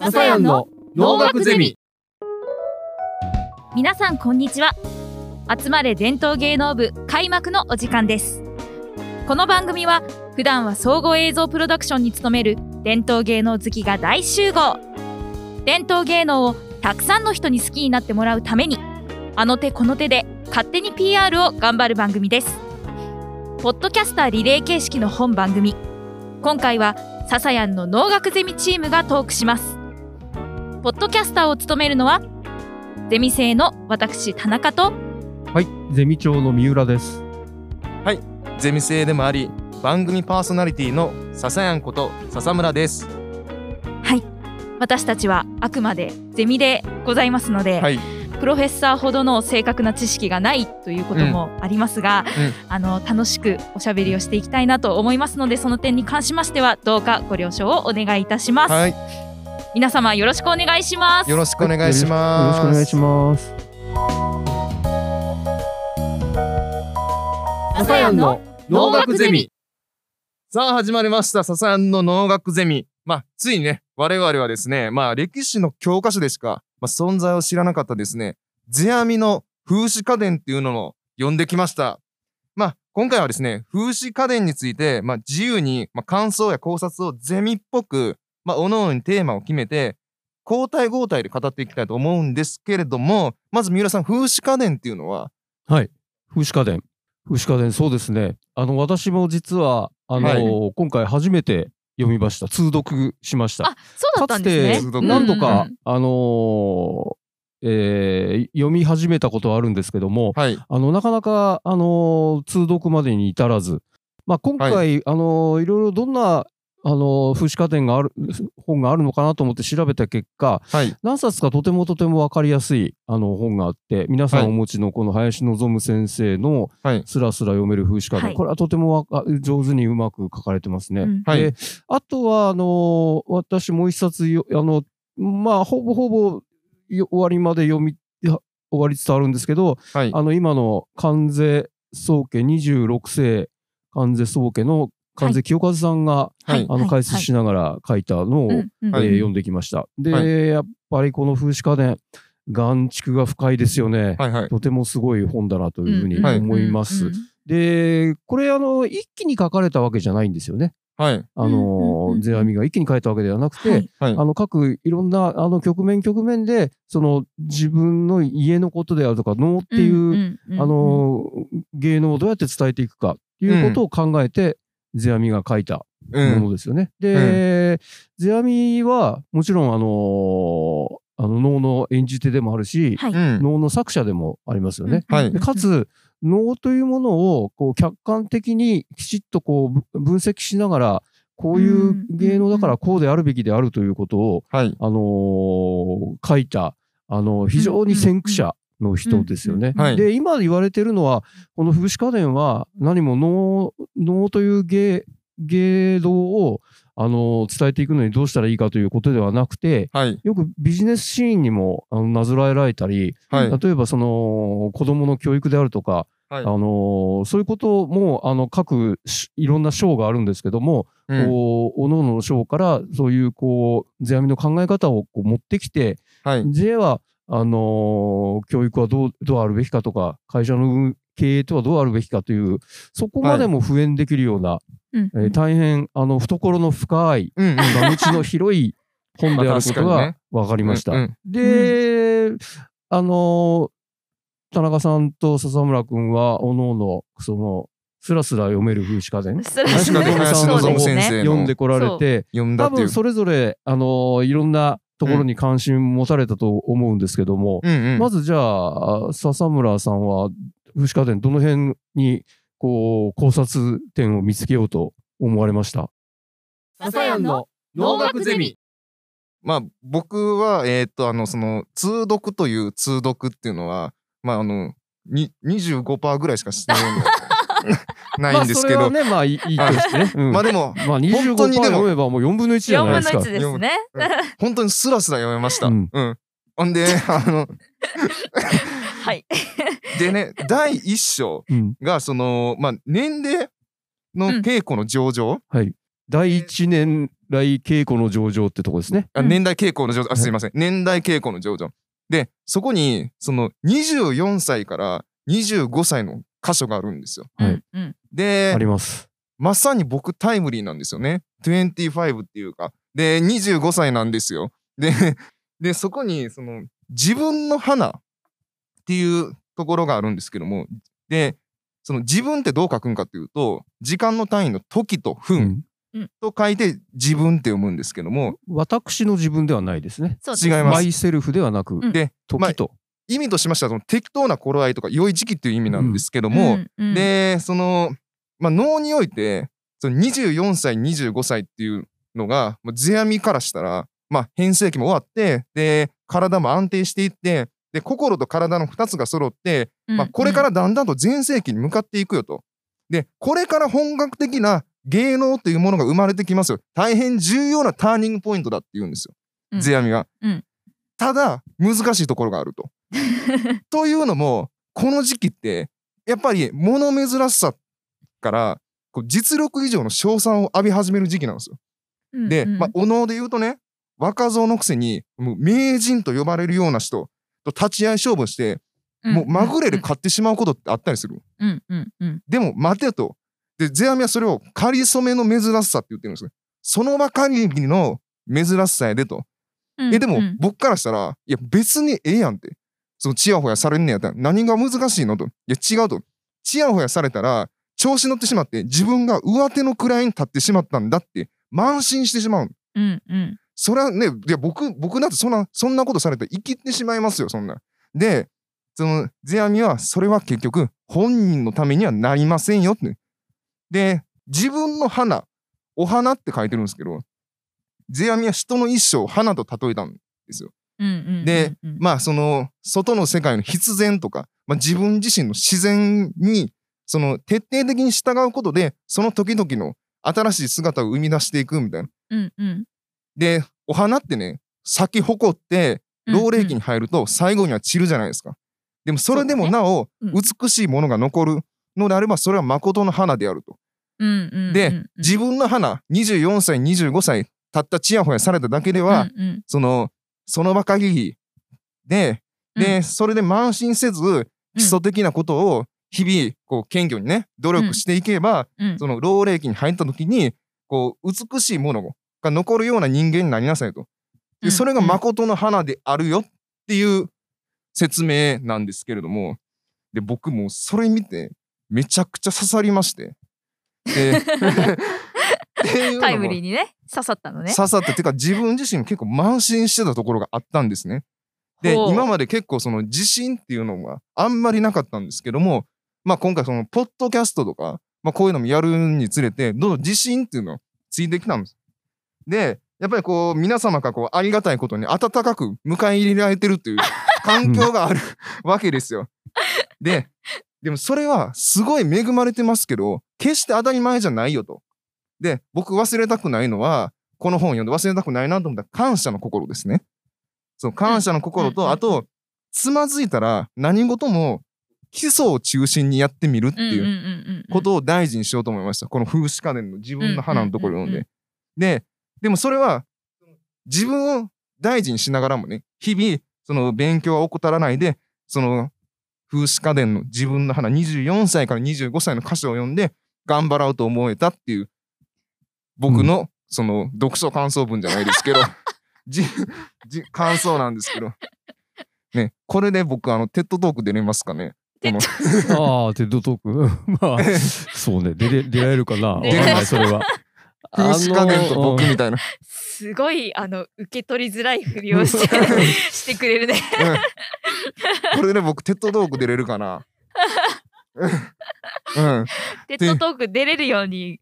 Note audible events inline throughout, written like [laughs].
笹谷の農学ゼミ。皆さんこんにちは。集まれ伝統芸能部開幕のお時間です。この番組は普段は総合映像プロダクションに勤める伝統芸能好きが大集合。伝統芸能をたくさんの人に好きになってもらうためにあの手この手で勝手に PR を頑張る番組です。ポッドキャスターリレー形式の本番組。今回はササヤンの農学ゼミチームがトークします。ポッドキャスターを務めるのはゼミ生の私田中とはい、ゼミ長の三浦です。ゼミ生でもあり番組パーソナリティの笹やんこと笹村です。はい私たちはあくまでゼミでございますので、はいプロフェッサーほどの正確な知識がないということもありますが、あの楽しくおしゃべりをしていきたいなと思いますのでその点に関しましてはどうかご了承をお願いいたします、はい。皆様よろしくお願いします。よろしくお願いしよろますしくお願いします。笹やんの農学ゼミ。さあ始まりました。笹やんの農学ゼミ。まあついにね我々はですねまあ歴史の教科書でしか、まあ、存在を知らなかったですね。世阿弥の風刺家電っていうのを読んできました。まあ今回はですね風刺家電について、まあ、自由に、まあ、感想や考察をゼミっぽくまあ各々にテーマを決めて交代交代で語っていきたいと思うんですけれどもまず三浦さん風刺家電っていうのは？はい、風刺家電。風刺家電、そうですね。あの、私も実は、あの、はい。今回初めて読みました。通読しました。あそうだったんですね。かつて何度か、うんあのーえー読み始めたことはあるんですけども、はい。あの、なかなか、あのー通読までに至らず、まあ、今回、はあのーいろいろどんな、あのー風刺家電がある、本があるのかなと思って調べた結果、はい。何冊かとてもとても分かりやすいあの本があって皆さんはいお持ちのこの林望先生のはい。スラスラ読める風刺家電、はい。これはとてもわか上手にうまく書かれてますね。うん。はい。であとはあの私もう一冊よあのまあほぼほぼよ終わりまで読みや終わりつつあるんですけどはい。あの今の関税宗家26世関税宗家の関税清和さんが、はい。あの解説しながら書いたのを、はい。えー読んできました。で、はい。やっぱりこの風刺家電、眼蓄が深いですよね。はいはい。とてもすごい本だなというふうに思います。うんうん。で、これあの一気に書かれたわけじゃないんですよね。はい。あの世阿弥が一気に書いたわけではなくて、はい。はい。あの各いろんなあの局面局面でその自分の家のことであるとか能っていう、あの芸能をどうやって伝えていくかっていうことを考えて、世阿弥が書いたうん。ものですよね。で、世阿弥はもちろんあのあの能の演じ手でもあるし、はい。うん。能の作者でもありますよね。はい。でかつ能というものをこう客観的にきちっとこうぶ分析しながらこういう芸能だからこうであるべきであるということを、はい。あのー書いたあの非常に先駆者の人ですよね。うんはい。で今言われてるのはこの風刺家電は何も能能という芸芸道をあの伝えていくのにどうしたらいいかということではなくてはい。よくビジネスシーンにもあのなぞらえられたり、はい。例えばその子どもの教育であるとか、はい。あのそういうこともあの各しいろんな章があるんですけども、うん。こう各々の章からそういうこう世阿弥の考え方をこう持ってきてはい。ではあの教育はどうどうあるべきかとか会社の経営とはどうあるべきかというそこまでも普遍できるような、うん。えー大変あの懐の深いうんうんの広い本であることが分かりました。うんうんで、あの田中さんと笹村君はおのおのそのスラスラ読める風刺家電？すね先生読んでこられて多分それぞれあのいろんなところに関心持たれたと思うんですけども、うん。うんまずじゃあ笹村さんは風刺家電どの辺にこう考察点を見つけようと思われました。笹谷の農学ゼミ。まあ僕はえーっとあのその通読という通読っていうのはまああのに25%ぐらいしかしてないの [laughs] ないんですけど、まあ、それはねまあいい [laughs] いいとしてね、うんまあでもまあ25%本当にでも読めばもう4分の1じゃ4分のないですか1。ですね。本当にスラスラ読めました。ううんん。ほんで、[laughs] あの、はい。でね、第一章うんが、その、まあ、年齢の稽古の上場、はい。第一年来稽古の上場ってとこですね。うんあ年代傾向の上場、あ、すいません。年代傾向の上場。で、そこに、その24歳から25歳の箇所があるんですよ。はいであ、ります。まさに僕タイムリーなんですよね。25っていうか。で、25歳なんですよ。で、で、そこに、その、自分の花っていうところがあるんですけども、で、その自分ってどう書くんかっていうと、時間の単位の時とう分んと書いて自分って読むんですけども、私の自分ではないですね。違いますマイセルフではなく、うんで、まあ時と。意味としましてはその適当な頃合いとか良い時期っていう意味なんですけども、うんうんでその、まあ、脳においてその24歳25歳っていうのがまあ世阿弥からしたら、まあ、変声期も終わってで体も安定していってで心と体の2つが揃って、まあ、これからだんだんと全盛期に向かっていくよと。でこれから本格的な芸能というものが生まれてきますよ大変重要なターニングポイントだって言うんですよ、うん世阿弥が。うんただ難しいところがあると。[laughs] というのもこの時期ってやっぱり物珍しさからこう実力以上の称賛を浴び始める時期なんですよ。うんで、うんまあ、お能で言うとね若造のくせにもう名人と呼ばれるような人と立ち合い勝負して、もうまぐれで勝ってしまうことってあったりする。うんうんうんでも待てと。で世阿弥はそれを仮初めの珍しさって言ってるんですよ。その場限りの珍しさやでと。うんえでもうん僕からしたらいや別にええやんってそのチヤホヤされんねやったら何が難しいのと。いや違うと。チヤホヤされたら調子乗ってしまって自分が上手の位に立ってしまったんだって慢心してしまう。うんうん。それはねいや僕僕なんてそんなそんなことされたら生きてしまいますよそんな。でその世阿弥はそれは結局本人のためにはなりませんよって。で自分の花お花って書いてるんですけど世阿弥は人の一生を花と例えたんですよでうんまあその外の世界の必然とか、まあ、自分自身の自然にその徹底的に従うことでその時々の新しい姿を生み出していくみたいな。うんうん。でお花ってね咲き誇ってうん老齢期に入ると最後には散るじゃないですか。でもそれでもなおうん。美しいものが残るのであればそれは誠の花であると。でうん自分の花24歳25歳たったちやほやされただけでは、うんうん。そのその場限りでで、うん。それで慢心せず基礎的なことを日々こう謙虚にね努力していけば、うん。その老齢期に入った時にこう美しいものが残るような人間になりなさいと。うん。でそれが誠の花であるよっていう説明なんですけれどもで僕もそれ見てめちゃくちゃ刺さりまして。[laughs] タイムリーにね刺さったのね刺さったっていうか自分自身結構慢心してたところがあったんですね。で今まで結構その自信っていうのがあんまりなかったんですけどもまあ今回そのポッドキャストとか、まあ、こういうのもやるにつれてどんどん自信っていうのがついてきたんです。でやっぱりこう皆様がこうありがたいことに温かく迎え入れられてるっていう [laughs] 環境があるわけですよ。ででもそれはすごい恵まれてますけど決して当たり前じゃないよと。で僕忘れたくないのはこの本を読んで忘れたくないなと思ったら感謝の心ですね。そう感謝の心と、あとつまずいたら何事も基礎を中心にやってみるっていうことを大事にしようと思いました。この風刺家電の自分の花のところを読んで。で、でもそれは自分を大事にしながらもね、日々その勉強は怠らないで、その風姿花伝の時分の花24歳から25歳の箇所を読んで頑張ろうと思えたっていう僕のその読書感想文じゃないですけど、[laughs] じじ感想なんですけど。ね、これで僕あの TED Talk 出れますかね？この [laughs] ああ、 TED Talk？[laughs] まあ、そうね。出れ、出られるかな？出れない、それは。風姿花伝と僕みたいな。すごいあの受け取りづらいふりをしてしてくれるね。うんこれで僕 TED Talk 出れるかな？うん、うん TED Talk 出れるように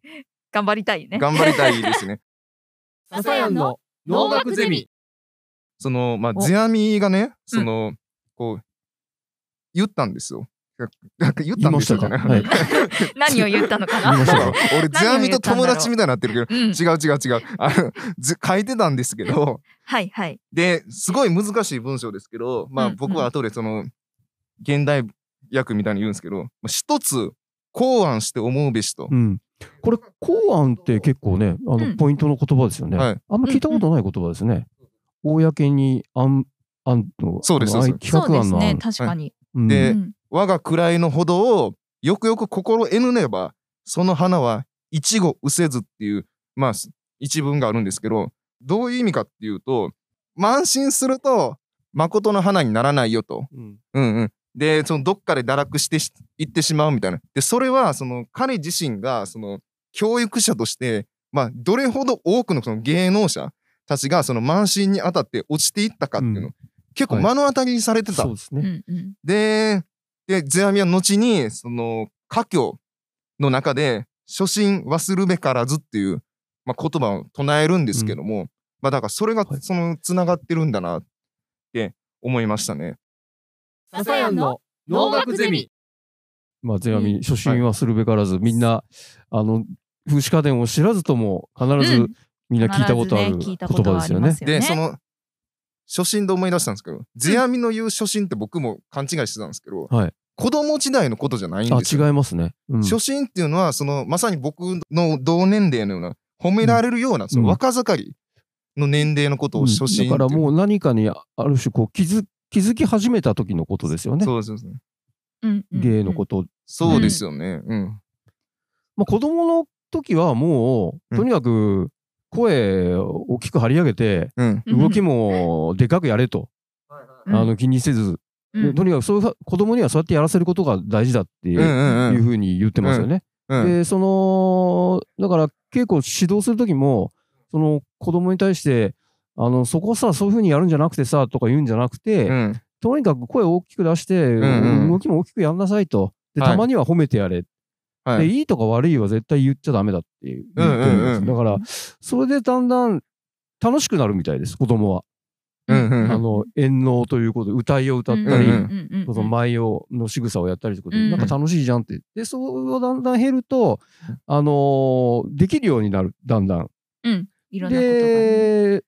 頑張りたいね。頑張りたいですね。[laughs] 笹谷の能楽ゼミ。そのまあおゼアミがねその、こう言ったんですよ。なんか言ったんですよじゃない。[laughs] 何を言ったのかな？[laughs] 俺ゼアミと友達みたいになってるけどうん、違う違う違うあのず書いてたんですけどはいはい。ですごい難しい文章ですけどまあうん僕は後でその現代訳みたいに言うんですけどまあ一つ考案して思うべしとうん。これ公安って結構ねあの、うん。ポイントの言葉ですよね、はい。あんま聞いたことない言葉ですね、公に案案のそうですあのそうですそうです。ね企画案の案、確かに、うんでうん。我が位のほどをよくよく心得ぬればその花は一期失せずっていうまあ一文があるんですけどどういう意味かっていうと慢心すると誠の花にならないよと。うん。うんうん、でそのどっかで堕落してしいってしまうみたいな。でそれはその彼自身がその教育者として、まあ、どれほど多くのその芸能者たちがその慢心に当たって落ちていったかっていうのを、うん結構目の当たりにされてた。そうですね、うんうんで、で、世阿弥は後に、その、家境の中で、初心忘るべからずっていう、まあ、言葉を唱えるんですけども、まあ、だからそれがはい、その、つながってるんだなって思いましたね。笹谷の農学ゼミ。まあ世阿弥初心はするべからず、みんなあの風刺家電を知らずとも必ずうん。みんな聞いたことある言必ずね聞いたこと葉ですよね。はありま。すよね。で、その、初心で思い出したんですけど、世阿弥の言う初心って僕も勘違いしてたんですけど、はい。子供時代のことじゃないんあですよ。違いますね。うん。初心っていうのは、その、まさに僕の同年齢のような、褒められるような、その若盛りの年齢のことを初心っていう。だからもう何かにある種こう気づ気づき始めた時のことですよね。そうですそうです。うんうん芸のこと。そうですよね。うん。まあ、子供の時はもう、うんとにかく声を大きく張り上げて、うん。うん動きもでかくやれと、うんあの気にせず、うんとにかくそういう子供にはそうやってやらせることが大事だっていう,、ふうに言ってますよね。うん。でそのだから稽古を指導する時もその子供に対してあのそこさそういうふうにやるんじゃなくてさとか言うんじゃなくて、うん。とにかく声を大きく出して、んうん動きも大きくやんなさいと。で、はいたまには褒めてやれ。で、はい。いいとか悪いは絶対言っちゃダメだっていううんうんうん。だから、それでだんだん楽しくなるみたいです、子供は。うんうんうんあの、演能ということで、歌いを歌ったり、うんうんその舞踊の仕草をやったりとかで、うんなんか楽しいじゃんって。で、それをだんだん減ると、あのーできるようになる、だんだん。うんいろんなことがねで、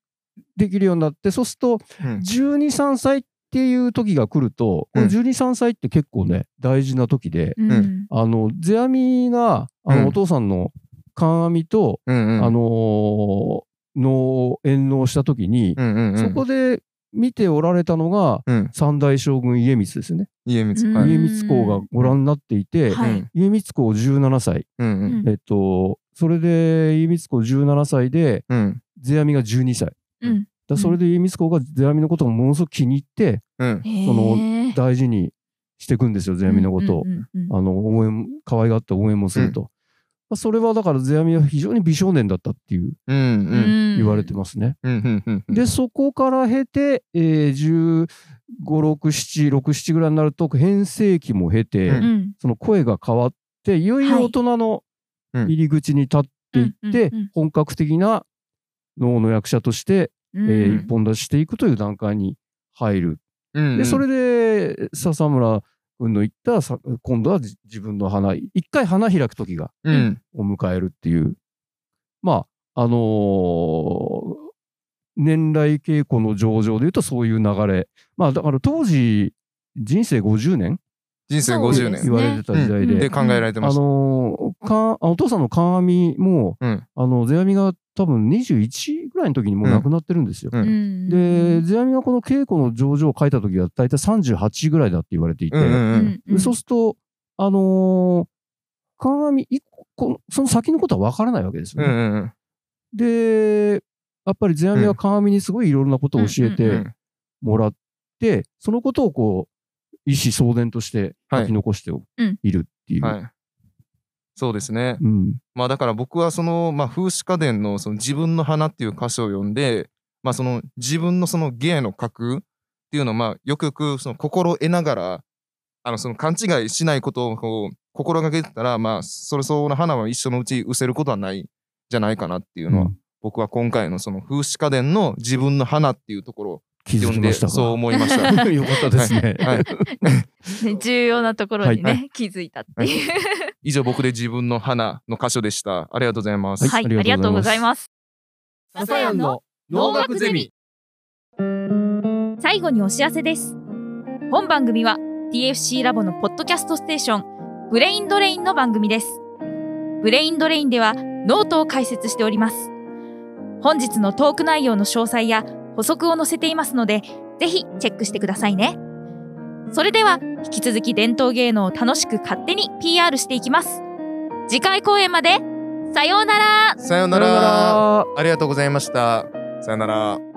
できるようになって、そうすると、うん12、3歳っていう時が来ると、この12、3歳って結構ね、大事な時で、うんうんあの、世阿弥が、あの、うんお父さんの観阿弥と、うんうん。あのーの演能した時に、うんうんうん。そこで見ておられたのが、うん。三代将軍家光ですね。家光。うんはい。家光公がご覧になっていて、はいうん家光公17歳。うんうん。うんえっと、それで家光公17歳で、うん。世阿弥が12歳。うんだそれで家光公が世阿弥のことをものすごく気に入って、うん。その大事にしていくんですよ、世阿弥のことを。あの、応援、可愛がって応援もすると。まあそれはだから、世阿弥は非常に美少年だったっていううんうん。言われてますね。うんうんうんうん。で、そこから経て、えー、15、6、7、6、7ぐらいになると、変声期も経て、うんうんその声が変わって、いよいよ大人のうん入り口に立っていって、本格的な能の役者として、うんえー一本出ししていくという段階に入る。うんうん。で、それで、笹村君の言ったさ、今度はじ自分の花、一回花開く時が、うん。を迎えるっていう。まあ、あのー年来稽古の上場で言うとそういう流れ。まあ、だから当時、人生50年人生50そうです年言われてた時代で、で考えられてまあした。のーかお父さんの観阿弥も、うんあの、世阿弥が多分21ぐらいの時にもう亡くなってるんですよ。うんうんで、世阿弥がこの稽古の上場を書いた時は大体38ぐらいだって言われていて、うんうんそうすると、あのー、観阿弥一個この、その先のことは分からないわけですよね。うんうんうん。で、やっぱり世阿弥は観阿弥にすごいいろんなことを教えうんてうんもらって、そのことをこう、意思相伝として書き残してうんいるっていう。はい。そうですね。うんまあだから僕はその、まあ、風刺家電のその自分の花っていう歌詞を読んで、まあその自分のその芸の格っていうのをまあよくよくその心得ながら、あのその勘違いしないことをこう心がけてたら、まあそれ相応の花は一緒のうち失せることはないじゃないかなっていうのは、うん僕は今回のその風刺家電の自分の花っていうところを気づ読んできましたかそう思いました。[laughs] よかったですね。はい。ね [laughs] 重要なところにはね気づいたっていう以上僕で自分の花の箇所でした。ありがとうございます。はいはいありがとうございます笹谷の農学ゼミ最後にお知らせです本番組は TFC ラボのポッドキャストステーションブレインドレインの番組ですブレインドレインではノートを解説しております。本日のトーク内容の詳細や補足を載せていますので、ぜひチェックしてくださいね。それでは、引き続き伝統芸能を楽しく勝手に PR していきます。次回公演まで、さようなら。さようなら。ありがとうございました。さようなら